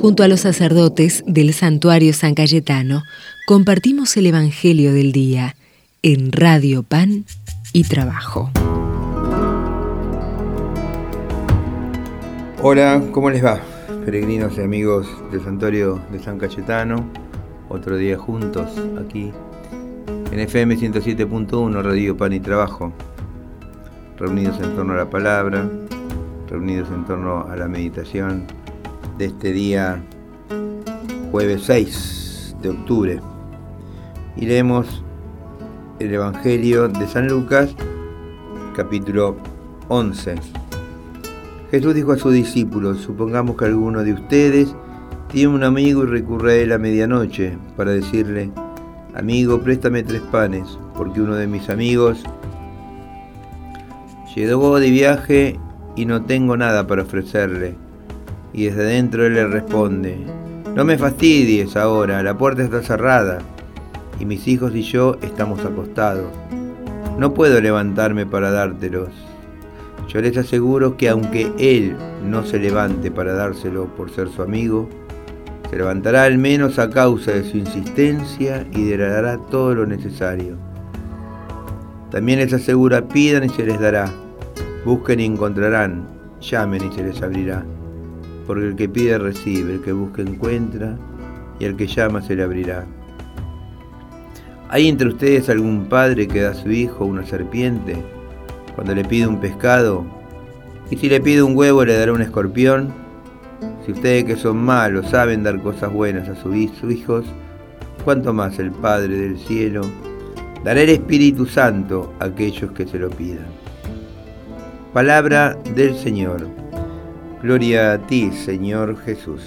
Junto a los sacerdotes del santuario San Cayetano, compartimos el Evangelio del Día en Radio Pan y Trabajo. Hola, ¿cómo les va? Peregrinos y amigos del santuario de San Cayetano, otro día juntos aquí en FM 107.1 Radio Pan y Trabajo, reunidos en torno a la palabra, reunidos en torno a la meditación de este día jueves 6 de octubre. Y leemos el Evangelio de San Lucas, capítulo 11. Jesús dijo a sus discípulos, supongamos que alguno de ustedes tiene un amigo y recurre a él a medianoche para decirle, amigo, préstame tres panes, porque uno de mis amigos llegó de viaje y no tengo nada para ofrecerle y desde dentro él le responde, no me fastidies ahora, la puerta está cerrada y mis hijos y yo estamos acostados. No puedo levantarme para dártelos. Yo les aseguro que aunque él no se levante para dárselo por ser su amigo, se levantará al menos a causa de su insistencia y dará todo lo necesario. También les asegura, pidan y se les dará, busquen y encontrarán, llamen y se les abrirá porque el que pide recibe, el que busca encuentra, y el que llama se le abrirá. ¿Hay entre ustedes algún padre que da a su hijo una serpiente cuando le pide un pescado? ¿Y si le pide un huevo le dará un escorpión? Si ustedes que son malos saben dar cosas buenas a sus hijos, ¿cuánto más el Padre del cielo dará el Espíritu Santo a aquellos que se lo pidan? Palabra del Señor. Gloria a ti, Señor Jesús.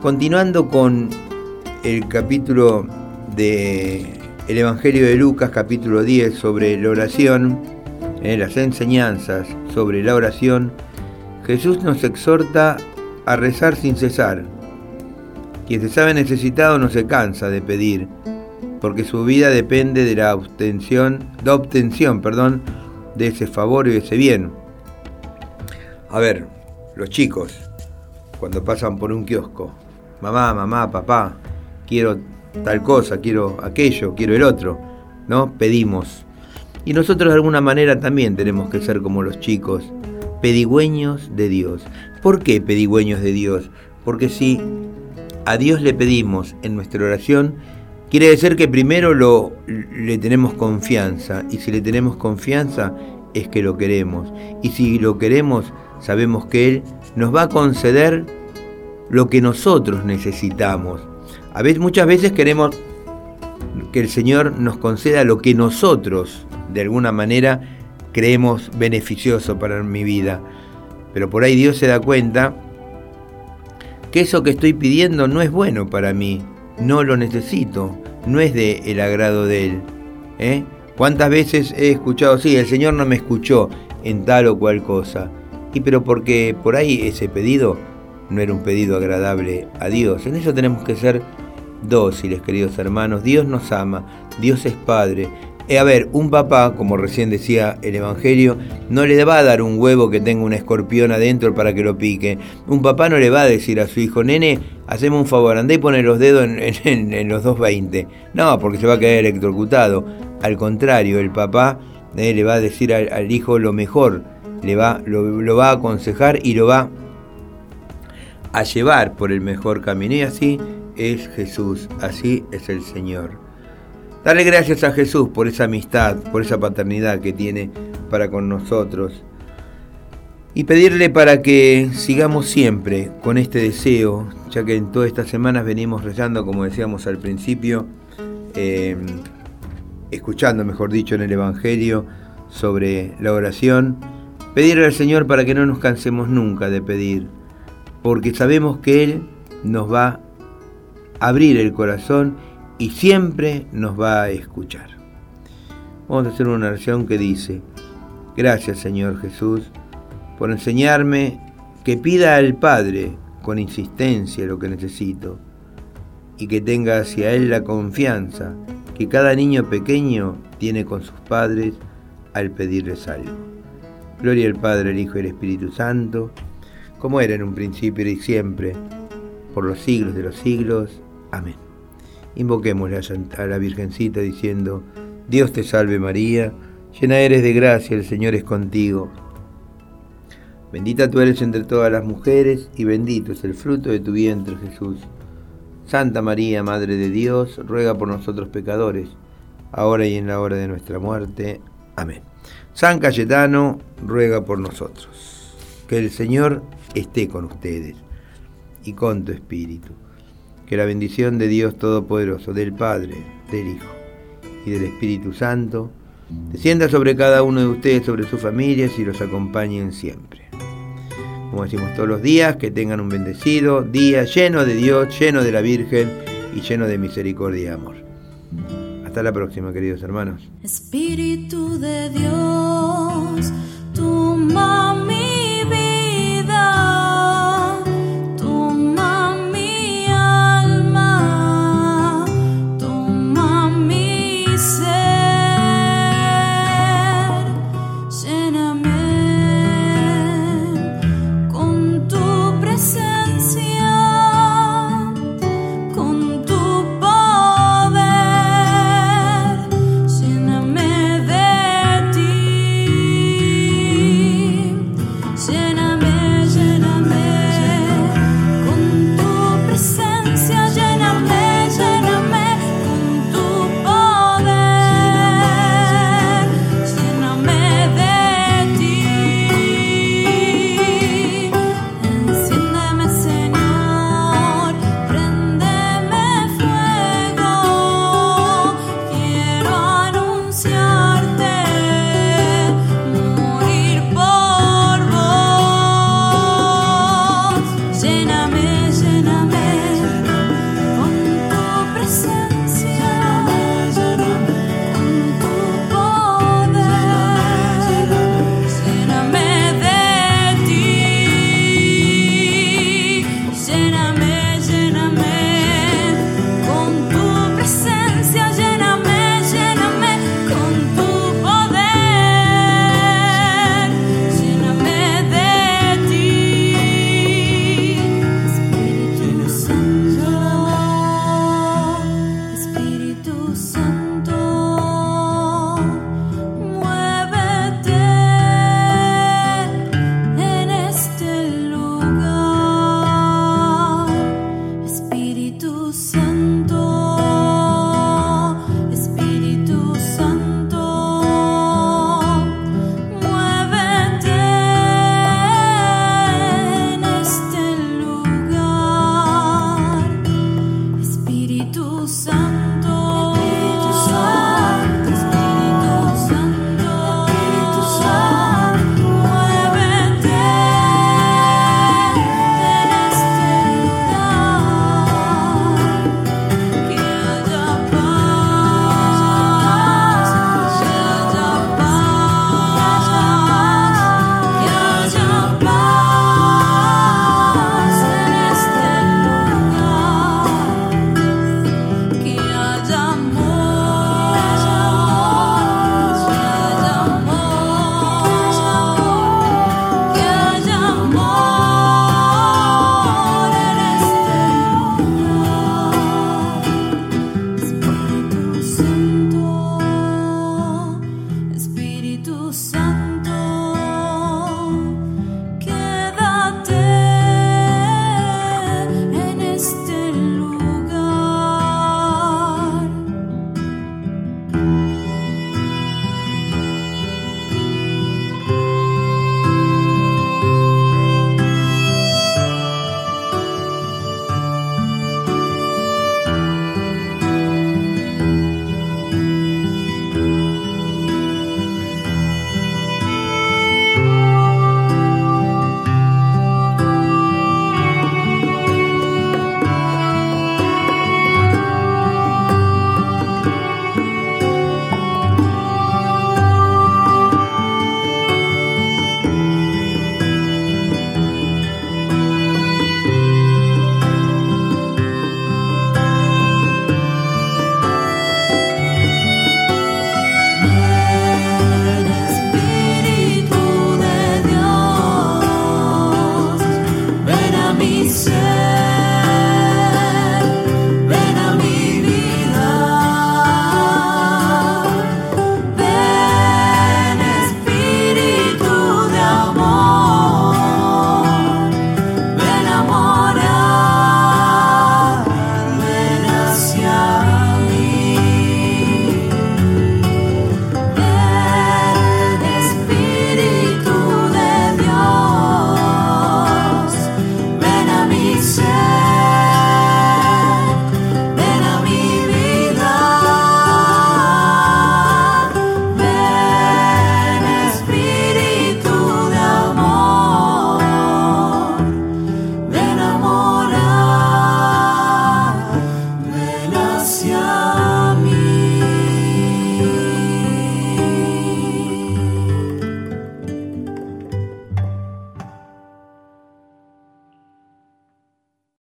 Continuando con el capítulo de el Evangelio de Lucas, capítulo 10, sobre la oración, en las enseñanzas sobre la oración, Jesús nos exhorta a rezar sin cesar. Quien se sabe necesitado no se cansa de pedir, porque su vida depende de la obtención, de obtención, perdón, de ese favor y de ese bien. A ver, los chicos, cuando pasan por un kiosco, mamá, mamá, papá, quiero tal cosa, quiero aquello, quiero el otro, ¿no? Pedimos. Y nosotros de alguna manera también tenemos que ser como los chicos, pedigüeños de Dios. ¿Por qué pedigüeños de Dios? Porque si a Dios le pedimos en nuestra oración, quiere decir que primero lo, le tenemos confianza. Y si le tenemos confianza, es que lo queremos. Y si lo queremos, sabemos que Él nos va a conceder lo que nosotros necesitamos. A veces, muchas veces queremos que el Señor nos conceda lo que nosotros, de alguna manera, creemos beneficioso para mi vida. Pero por ahí Dios se da cuenta que eso que estoy pidiendo no es bueno para mí, no lo necesito, no es de el agrado de Él. ¿eh? ¿Cuántas veces he escuchado, sí, el Señor no me escuchó en tal o cual cosa? Y pero porque por ahí ese pedido no era un pedido agradable a Dios. En eso tenemos que ser dóciles, queridos hermanos. Dios nos ama, Dios es Padre. Eh, a ver, un papá, como recién decía el Evangelio, no le va a dar un huevo que tenga un escorpión adentro para que lo pique. Un papá no le va a decir a su hijo, nene, hacemos un favor, andé y pone los dedos en, los 220. No, porque se va a quedar electrocutado. Al contrario, el papá eh, le va a decir al hijo lo mejor le va, lo, va a aconsejar y lo va a llevar por el mejor camino. Y así es Jesús, así es el Señor. Darle gracias a Jesús por esa amistad, por esa paternidad que tiene para con nosotros. Y pedirle para que sigamos siempre con este deseo, ya que en todas estas semanas venimos rezando, como decíamos al principio, eh, escuchando, mejor dicho, en el Evangelio sobre la oración Pedirle al Señor para que no nos cansemos nunca de pedir, porque sabemos que Él nos va a abrir el corazón y siempre nos va a escuchar. Vamos a hacer una oración que dice, gracias Señor Jesús por enseñarme que pida al Padre con insistencia lo que necesito y que tenga hacia Él la confianza que cada niño pequeño tiene con sus padres al pedirles algo. Gloria al Padre, al Hijo y al Espíritu Santo, como era en un principio y siempre, por los siglos de los siglos. Amén. Invoquemos a la Virgencita diciendo, Dios te salve María, llena eres de gracia, el Señor es contigo. Bendita tú eres entre todas las mujeres y bendito es el fruto de tu vientre Jesús. Santa María, Madre de Dios, ruega por nosotros pecadores, ahora y en la hora de nuestra muerte. Amén. San Cayetano, ruega por nosotros. Que el Señor esté con ustedes y con tu espíritu. Que la bendición de Dios Todopoderoso, del Padre, del Hijo y del Espíritu Santo, descienda sobre cada uno de ustedes, sobre sus familias y los acompañen siempre. Como decimos todos los días, que tengan un bendecido día lleno de Dios, lleno de la Virgen y lleno de misericordia y amor. Hasta la próxima, queridos hermanos. Espíritu de Dios, tu